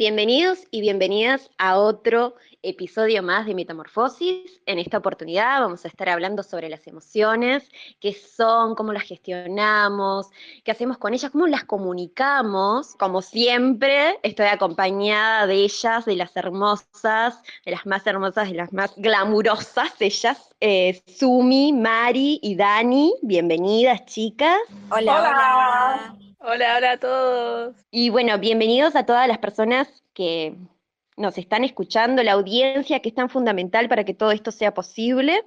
Bienvenidos y bienvenidas a otro episodio más de Metamorfosis. En esta oportunidad vamos a estar hablando sobre las emociones, qué son, cómo las gestionamos, qué hacemos con ellas, cómo las comunicamos. Como siempre, estoy acompañada de ellas, de las hermosas, de las más hermosas, de las más glamurosas, ellas, eh, Sumi, Mari y Dani. Bienvenidas, chicas. Hola, hola. Hola, hola a todos. Y bueno, bienvenidos a todas las personas que nos están escuchando, la audiencia que es tan fundamental para que todo esto sea posible.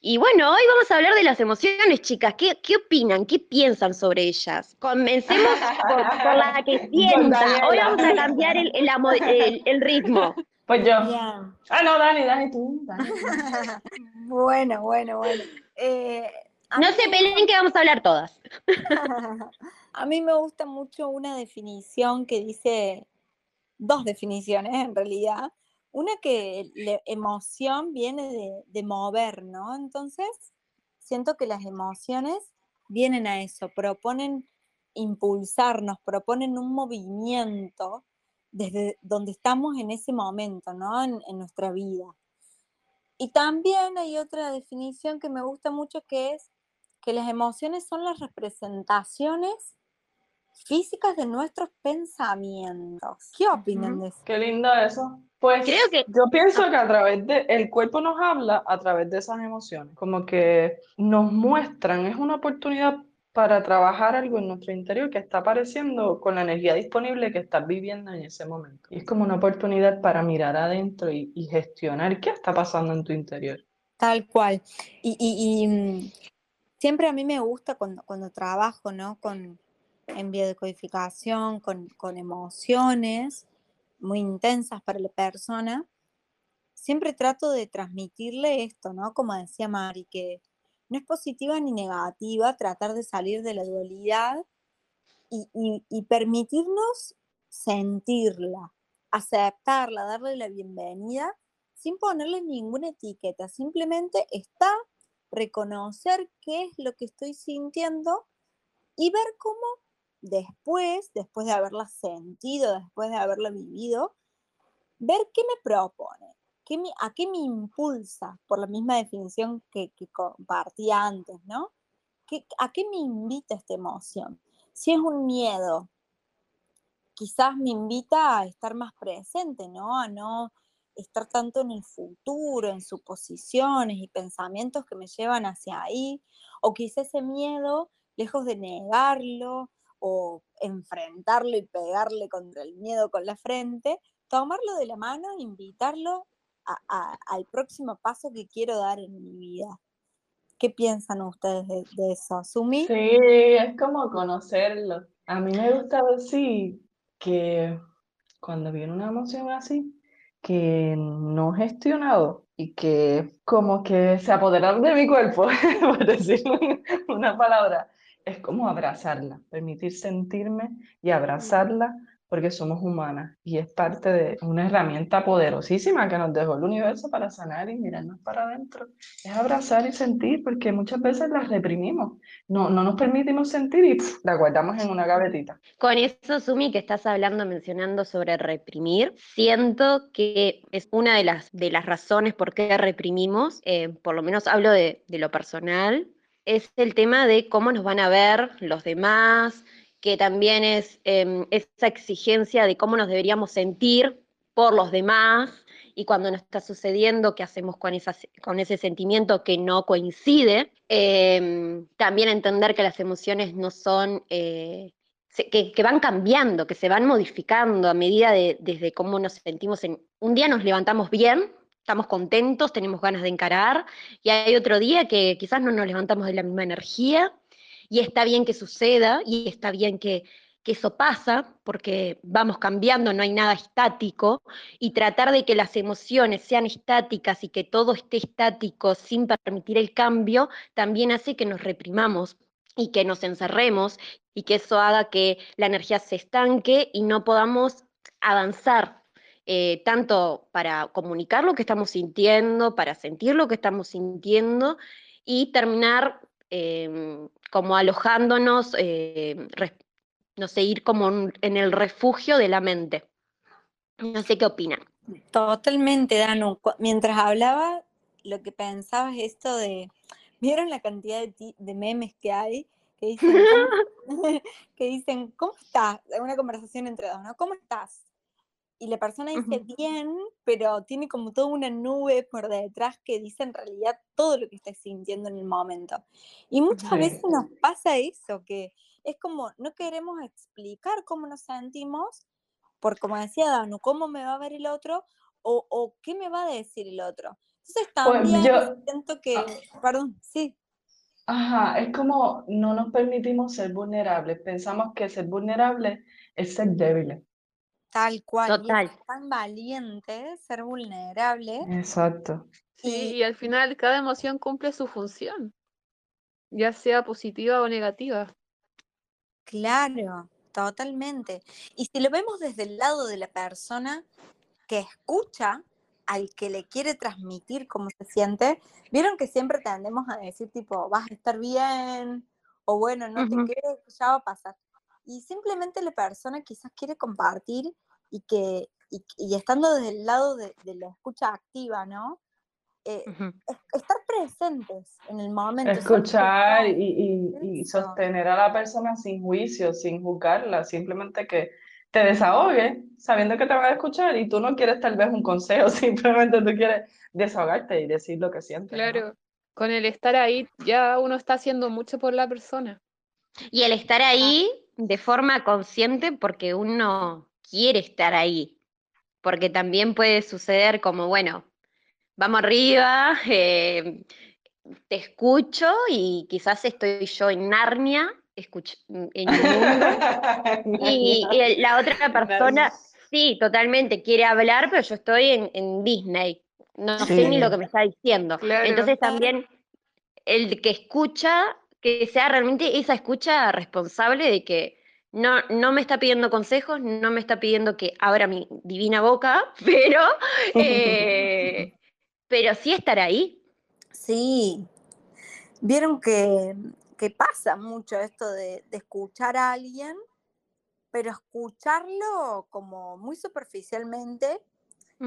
Y bueno, hoy vamos a hablar de las emociones, chicas. ¿Qué, qué opinan? ¿Qué piensan sobre ellas? Comencemos por, la que sienta. Hoy vamos a cambiar el, el, ritmo. Pues yo. Ah, no, Dani, Dani, tú. bueno, bueno, bueno. Eh, no se peleen que vamos a hablar todas. A mí me gusta mucho una definición que dice, dos definiciones en realidad. Una que la emoción viene de, mover, ¿no? Entonces, siento que las emociones vienen a eso, proponen impulsarnos, proponen un movimiento desde donde estamos en ese momento, ¿no? En, en, nuestra vida. Y también hay otra definición que me gusta mucho que es que las emociones son las representaciones físicas de nuestros pensamientos. ¿Qué opinan de eso? Qué lindo eso. Pues Creo que... yo pienso que a través de, el cuerpo nos habla a través de esas emociones, como que nos muestran, es una oportunidad para trabajar algo en nuestro interior que está apareciendo con la energía disponible que estás viviendo en ese momento. Y es como una oportunidad para mirar adentro y, gestionar qué está pasando en tu interior. Tal cual. Y, y, mm, siempre a mí me gusta cuando, cuando trabajo, ¿no? Con, en biodecodificación, con, con emociones muy intensas para la persona, siempre trato de transmitirle esto, ¿no? Como decía Mari, que no es positiva ni negativa tratar de salir de la dualidad y, y, permitirnos sentirla, aceptarla, darle la bienvenida sin ponerle ninguna etiqueta, simplemente está reconocer qué es lo que estoy sintiendo y ver cómo después, después de haberla sentido, después de haberla vivido, ver qué me propone, qué a qué me impulsa, por la misma definición que, que compartí antes, ¿no? ¿A qué me invita esta emoción? Si es un miedo, quizás me invita a estar más presente, ¿no? A no estar tanto en el futuro, en suposiciones y pensamientos que me llevan hacia ahí, o quizás ese miedo, lejos de negarlo o enfrentarlo y pegarle contra el miedo con la frente, tomarlo de la mano e invitarlo al próximo paso que quiero dar en mi vida. ¿Qué piensan ustedes de, eso? ¿Sumi? Sí, es como conocerlo. A mí me gusta decir que cuando viene una emoción así, que no he gestionado y que como que se apoderaron de mi cuerpo, por decir una palabra, es como abrazarla, permitir sentirme y abrazarla porque somos humanas y es parte de una herramienta poderosísima que nos dejó el universo para sanar y mirarnos para adentro. Es abrazar y sentir porque muchas veces las reprimimos, no, no nos permitimos sentir y la guardamos en una gavetita. Con eso, Sumi, que estás hablando, mencionando sobre reprimir, siento que es una de las, de las razones por qué reprimimos, eh, por lo menos hablo de, de lo personal, es el tema de cómo nos van a ver los demás, que también es em, esa exigencia de cómo nos deberíamos sentir por los demás y cuando nos está sucediendo, qué hacemos con, con ese sentimiento que no coincide. Em, también entender que las emociones no son, eh, que, que, van cambiando, que se van modificando a medida de desde cómo nos sentimos. En, un día nos levantamos bien estamos contentos, tenemos ganas de encarar, y hay otro día que quizás no nos levantamos de la misma energía, y está bien que suceda, y está bien que, eso pasa, porque vamos cambiando, no hay nada estático, y tratar de que las emociones sean estáticas y que todo esté estático sin permitir el cambio, también hace que nos reprimamos y que nos encerremos y que eso haga que la energía se estanque y no podamos avanzar eh, tanto para comunicar lo que estamos sintiendo, para sentir lo que estamos sintiendo y terminar em, como alojándonos, eh, no sé, ir como en el refugio de la mente. No sé qué opinan. Totalmente, Danu. Mientras hablaba, lo que pensaba es esto de, ¿vieron la cantidad de, memes que hay? Que dicen, que dicen, ¿cómo estás? Una conversación entre dos, ¿no? ¿Cómo estás? Y la persona dice bien, pero tiene como toda una nube por detrás que dice en realidad todo lo que está sintiendo en el momento. Y muchas veces nos pasa eso, que es como no queremos explicar cómo nos sentimos, por como decía Danu, cómo me va a ver el otro o, qué me va a decir el otro. Entonces pues también yo siento que, ah. perdón, sí. Ajá, es como no nos permitimos ser vulnerables. Pensamos que ser vulnerable es ser débiles. Tal cual. Total. es tan valiente ser vulnerable. Exacto. Sí, y al final cada emoción cumple su función, ya sea positiva o negativa. Claro, totalmente. Y si lo vemos desde el lado de la persona que escucha al que le quiere transmitir cómo se siente, vieron que siempre tendemos a decir tipo, vas a estar bien, o bueno, no te quedes, ya va a pasar. Y simplemente la persona quizás quiere compartir y que, y, estando desde el lado de, la escucha activa, ¿no? Eh, estar presentes en el momento. Escuchar y, sostener a la persona sin juicio, sin juzgarla, simplemente que te desahogue sabiendo que te va a escuchar y tú no quieres tal vez un consejo, simplemente tú quieres desahogarte y decir lo que sientes. Claro, con el estar ahí ya uno está haciendo mucho por la persona. Y el estar ahí de forma consciente porque uno quiere estar ahí, porque también puede suceder como, bueno, vamos arriba, eh, te escucho y quizás estoy yo en Narnia, escucho, en mundo, y, la otra persona, sí, totalmente, quiere hablar, pero yo estoy en, Disney, no, sé ni lo que me está diciendo. Entonces también el que escucha, que sea realmente esa escucha responsable de que no, no me está pidiendo consejos, no me está pidiendo que abra mi divina boca, pero eh, pero sí estar ahí. Sí, vieron que, pasa mucho esto de, escuchar a alguien, pero escucharlo como muy superficialmente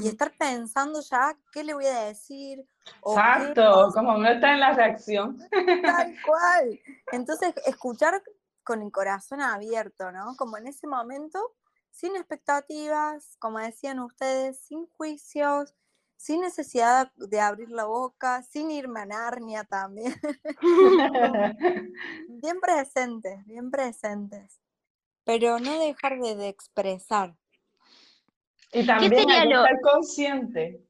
y estar pensando ya qué le voy a decir. Exacto, como no está en la reacción. Tal cual. Entonces, escuchar con el corazón abierto, ¿no? Como en ese momento, sin expectativas, como decían ustedes, sin juicios, sin necesidad de abrir la boca, sin irme a Narnia también. bien presentes, bien presentes. Pero no dejar de, expresar. Y también hay que estar consciente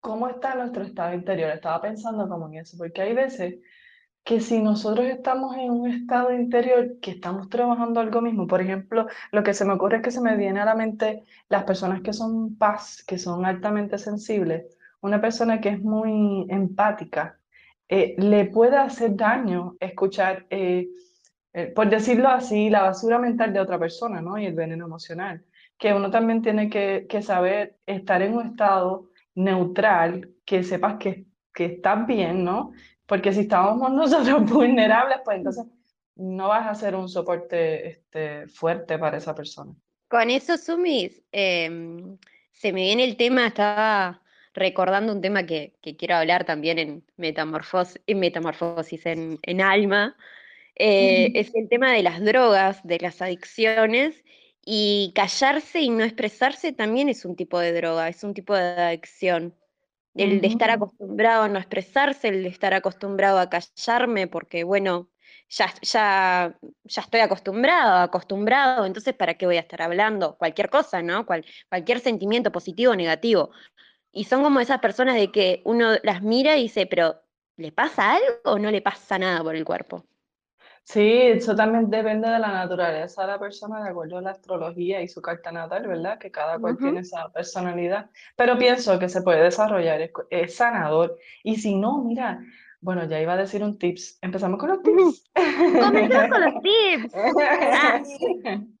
cómo está nuestro estado interior. Estaba pensando como en eso, porque hay veces que si nosotros estamos en un estado interior que estamos trabajando algo mismo, por ejemplo, lo que se me ocurre es que se me viene a la mente las personas que son paz, que son altamente sensibles, una persona que es muy empática, eh, le puede hacer daño escuchar, eh, eh, por decirlo así, la basura mental de otra persona, ¿no? Y el veneno emocional. Que uno también tiene que, saber estar en un estado neutral, que sepas que, que estás bien, ¿no? Porque si estamos nosotros vulnerables, pues entonces no vas a ser un soporte este, fuerte para esa persona. Con eso, Sumis, em, se me viene el tema, estaba recordando un tema que, quiero hablar también en, Metamorfosis, en, metamorfosis en, Alma, eh, es el tema de las drogas, de las adicciones, y callarse y no expresarse también es un tipo de droga, es un tipo de adicción. El de estar acostumbrado a no expresarse, el de estar acostumbrado a callarme, porque bueno, ya, ya, ya estoy acostumbrado, acostumbrado, entonces ¿para qué voy a estar hablando? Cualquier cosa, ¿no? cualquier sentimiento positivo o negativo. Y son como esas personas de que uno las mira y dice, pero ¿le pasa algo o no le pasa nada por el cuerpo? Sí, eso también depende de la naturaleza de la persona, de acuerdo a la astrología y su carta natal, ¿verdad? Que cada cual tiene esa personalidad. Pero pienso que se puede desarrollar, es, sanador. Y si no, mira, bueno, ya iba a decir un tips. Empezamos con los tips. Comenzamos con los tips.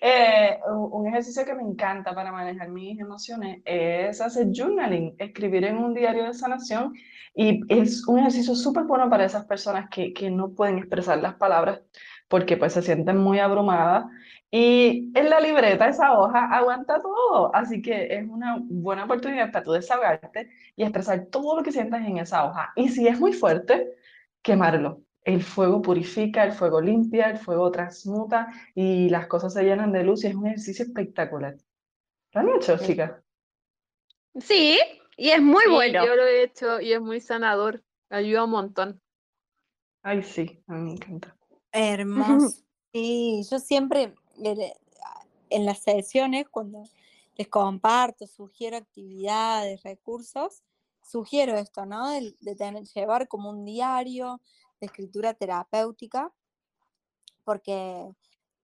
Eh, un ejercicio que me encanta para manejar mis emociones es hacer journaling, escribir en un diario de sanación y es un ejercicio súper bueno para esas personas que, que, no pueden expresar las palabras porque pues se sienten muy abrumadas y en la libreta esa hoja aguanta todo, así que es una buena oportunidad para tú desahogarte y expresar todo lo que sientas en esa hoja. Y si es muy fuerte, quemarlo. El fuego purifica, el fuego limpia, el fuego transmuta y las cosas se llenan de luz y es un ejercicio espectacular. ¿Lo han hecho, chicas? Sí, y es muy Sí, bueno. Yo lo he hecho y es muy sanador. Ayuda un montón. Ay, sí, a mí me encanta. Hermoso. Sí, yo siempre en las sesiones, cuando les comparto, sugiero actividades, recursos, sugiero esto, ¿no? De, de tener, llevar como un diario de escritura terapéutica, porque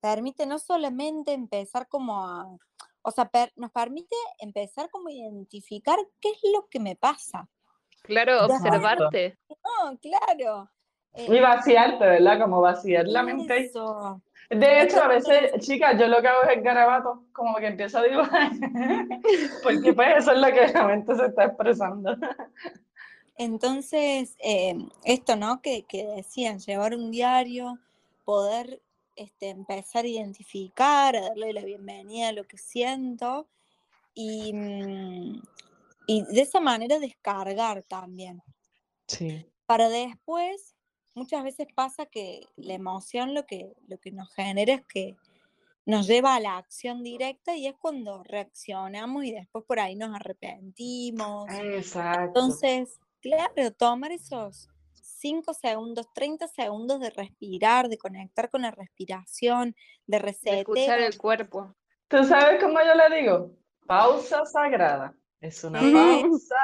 permite no solamente empezar como a, o sea, per- nos permite empezar como a identificar qué es lo que me pasa. Claro, observarte. No, claro. Y eh, vaciarte, ¿verdad? Como vaciar la mente. y- eso. De hecho, a veces, chicas, yo lo que hago es el garabato, como que empiezo a dibujar, porque pues eso es lo que la mente se está expresando. Entonces, eh, esto, ¿no? Que, que decían, llevar un diario, poder este, empezar a identificar, a darle la bienvenida a lo que siento y, mm, y de esa manera descargar también. Sí. Para después, muchas veces pasa que la emoción lo que, lo que nos genera es que nos lleva a la acción directa y es cuando reaccionamos y después por ahí nos arrepentimos. Exacto. Entonces, claro, tomar esos 5 segundos, 30 segundos de respirar, de conectar con la respiración, de de escuchar el cuerpo. ¿Tú sabes cómo yo le digo? Pausa sagrada. Es una pausa.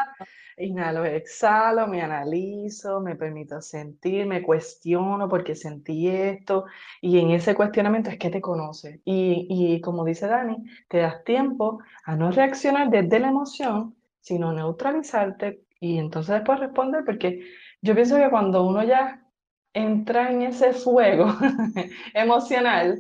Inhalo, exhalo, me analizo, me permito sentir, me cuestiono porque sentí esto. Y en ese cuestionamiento es que te conoces. Y, y como dice Dani, te das tiempo a no reaccionar desde la emoción, sino neutralizarte y entonces después responder. Porque yo pienso que cuando uno ya entra en ese fuego emocional,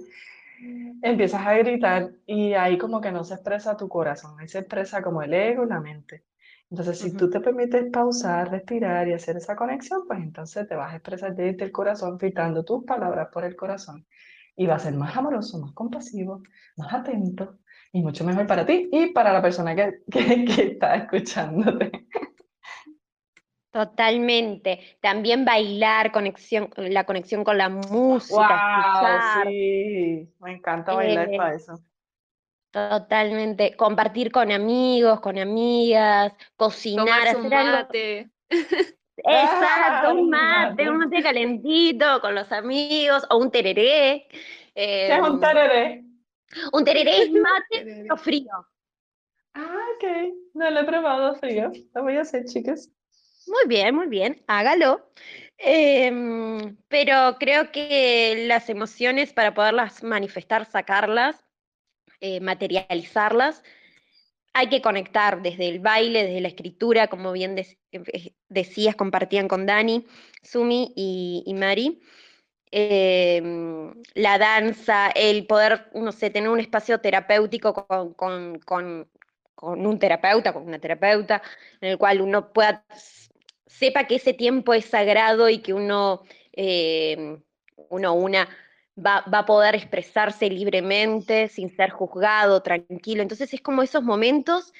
empiezas a gritar y ahí como que no se expresa tu corazón, ahí se expresa como el ego y la mente. Entonces, si tú te permites pausar, respirar y hacer esa conexión, pues entonces te vas a expresar desde el corazón, filtrando tus palabras por el corazón. Y va a ser más amoroso, más compasivo, más atento y mucho mejor para ti y para la persona que, que, que está escuchándote. Totalmente. También bailar, conexión, la conexión con la música, ¡Wow! escuchar, Sí, me encanta bailar Eh, para eso. totalmente. Compartir con amigos, con amigas, cocinar, Tomarse un hacer algo. mate. Exacto, un un mate, un mate calentito con los amigos, o un tereré. ¿Qué es un em, tereré? un tereré es mate, Tereré. frío. Ah, ok. No lo he probado frío. Lo voy a hacer, chicas. Muy bien, muy bien, hágalo. Em, pero creo que las emociones, para poderlas manifestar, sacarlas, eh, materializarlas, hay que conectar desde el baile, desde la escritura, como bien dec- eh, decías, compartían con Dani, Sumi y, y Mari. Em, la danza, el poder, no sé, tener un espacio terapéutico con, con- con- con un terapeuta, con una terapeuta, en el cual uno pueda, sepa que ese tiempo es sagrado y que uno, em, uno, una, va, va a poder expresarse libremente, sin ser juzgado, tranquilo. Entonces es como esos momentos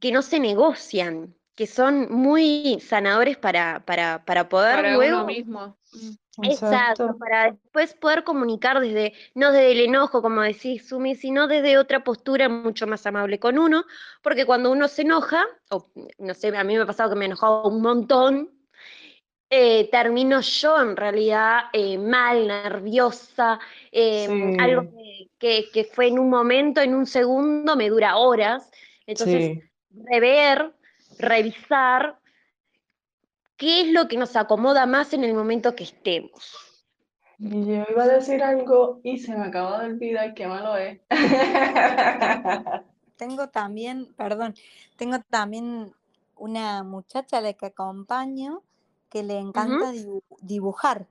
que no se negocian, que son muy sanadores para, para, para poder Para luego... uno mismo. Mm. Exacto, para después poder comunicar desde, no desde el enojo, como decís, Sumi, sino desde otra postura mucho más amable con uno, porque cuando uno se enoja, o no sé, a mí me ha pasado que me he enojado un montón, eh, termino yo en realidad eh, mal, nerviosa, eh, Sí. algo que, que- que fue en un momento, en un segundo, me dura horas. Entonces, Sí. rever, revisar qué es lo que nos acomoda más en el momento que estemos. Yo iba a decir algo y se me acaba de olvidar qué malo es. Tengo también, perdón, tengo también una muchacha a la que acompaño que le encanta dibu- dibujar.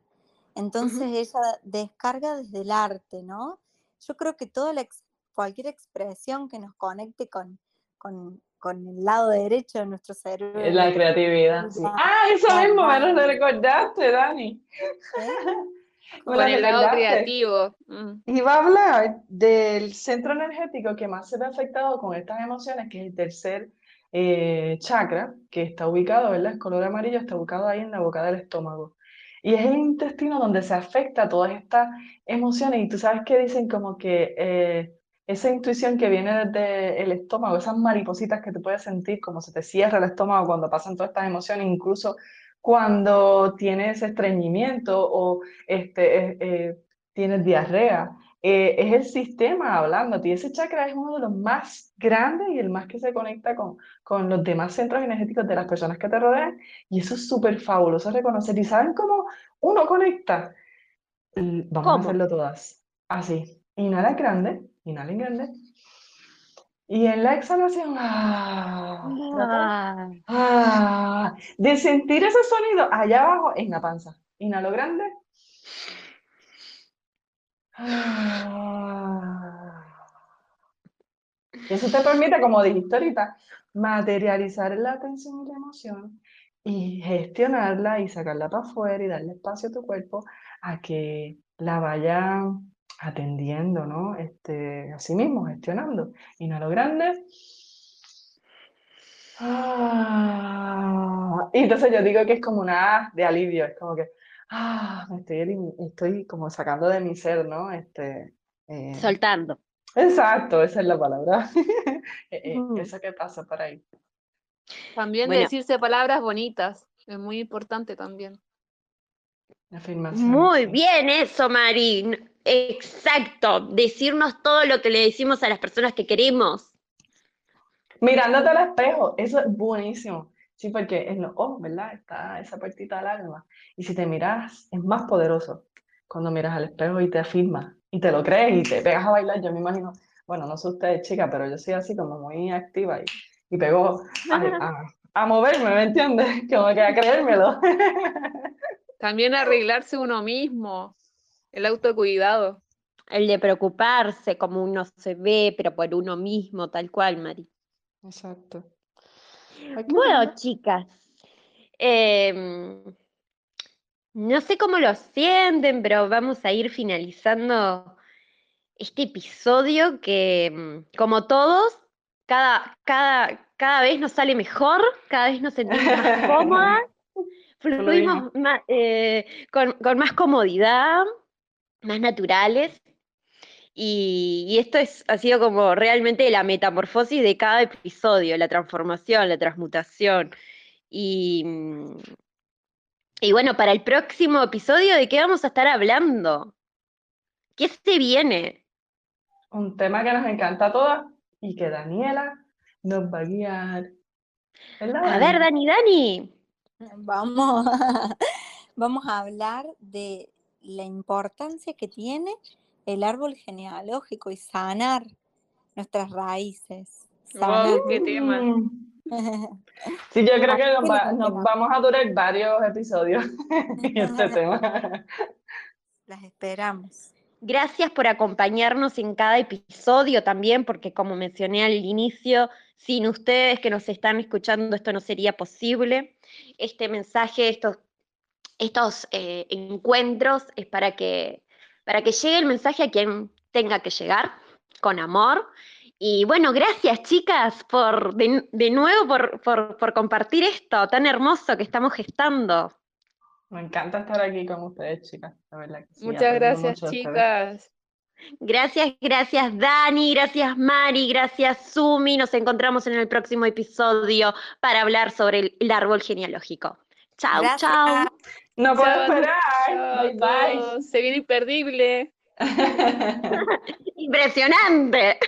Entonces ella descarga desde el arte, ¿no? Yo creo que toda la ex- cualquier expresión que nos conecte con, con, con el lado derecho de nuestro cerebro. La la creatividad. sí. Ah, eso la mismo, me lo recordaste, Dani. ¿eh? Con el lado creativo. mm. Iba a hablar del centro energético que más se ve afectado con estas emociones, que es el tercer eh, chakra, que está ubicado, ¿verdad? Es color amarillo, está ubicado ahí en la boca del estómago. Y es el intestino donde se afecta todas estas emociones. Y tú sabes que dicen como que eh, esa intuición que viene desde el estómago, esas maripositas que tú puedes sentir, como se te cierra el estómago cuando pasan todas estas emociones, incluso cuando tienes estreñimiento o este, eh, eh, tienes diarrea. eh, es el sistema hablándote y ese chakra es uno de los más grandes y el más que se conecta con, con los demás centros energéticos de las personas que te rodean y eso es súper fabuloso reconocer. ¿Y saben cómo uno conecta? Vamos a ¿Cómo? hacerlo todas. Así. Inhala grande, inhala en grande. Y en la exhalación, ¡ah! Ah, Ah, de sentir ese sonido allá abajo en la panza. Inhalo grande. Ah. Y eso te permite, como dijiste ahorita, materializar la atención y la emoción y gestionarla y sacarla para afuera y darle espacio a tu cuerpo a que la vaya atendiendo, ¿no? Este, así mismo, gestionando. Inhalo grande. Ah, y entonces yo digo que es como una de alivio, es como que, ah, me estoy, estoy como sacando de mi ser, ¿no? Este, eh, soltando. exacto, esa es la palabra. Eh, eh, eso que pasa por ahí. También Bueno. decirse palabras bonitas. Es muy importante también. Afirmación, Muy sí. bien eso, Mari. Exacto. Decirnos todo lo que le decimos a las personas que queremos. Mirándote al espejo, eso es buenísimo. Sí, porque en los ojos, ¿verdad? Está esa partita del alma. Y si te miras, es más poderoso cuando miras al espejo y te afirmas y te lo crees y te pegas a bailar. Yo me imagino, bueno, no sé ustedes, chicas, pero yo soy así como muy activa y, y pego a, a- a moverme, ¿me entiendes? Como que a creérmelo. También arreglarse uno mismo. El autocuidado. El de preocuparse, como uno se ve, pero por uno mismo, tal cual, Mari. Exacto. Bueno, chicas, em, no sé cómo lo sienten, pero vamos a ir finalizando este episodio que, em, como todos, cada, cada, cada vez nos sale mejor, cada vez nos sentimos más cómodas, fluimos eh, con, con más comodidad, más naturales. Y, y esto es, ha sido como realmente la metamorfosis de cada episodio, la transformación, la transmutación. Y, y bueno, para el próximo episodio, ¿de qué vamos a estar hablando? ¿Qué se viene? Un tema que nos encanta a todas y que Daniela nos va a guiar. ¿Verdad, A ver, Dani? Dani, Dani. Vamos, vamos a hablar de la importancia que tiene el árbol genealógico y sanar nuestras raíces. Sanar. Wow, qué tema. Sí, yo creo que nos, va- nos vamos a durar varios episodios en este tema. Las esperamos. Gracias por acompañarnos en cada episodio también, porque como mencioné al inicio, sin ustedes que nos están escuchando esto no sería posible. Este mensaje, estos, estos eh, encuentros es para que, para que llegue el mensaje a quien tenga que llegar, con amor. Y bueno, gracias chicas por de, de nuevo por, por, por compartir esto tan hermoso que estamos gestando. Me encanta estar aquí con ustedes, chicas. La verdad que sí, Muchas gracias, chicas. Gracias, gracias Dani, gracias Mari, gracias Sumi. Nos encontramos en el próximo episodio para hablar sobre el, el árbol genealógico. Chao, chao. No puedo Chao, esperar. Bye. Se viene imperdible. Impresionante.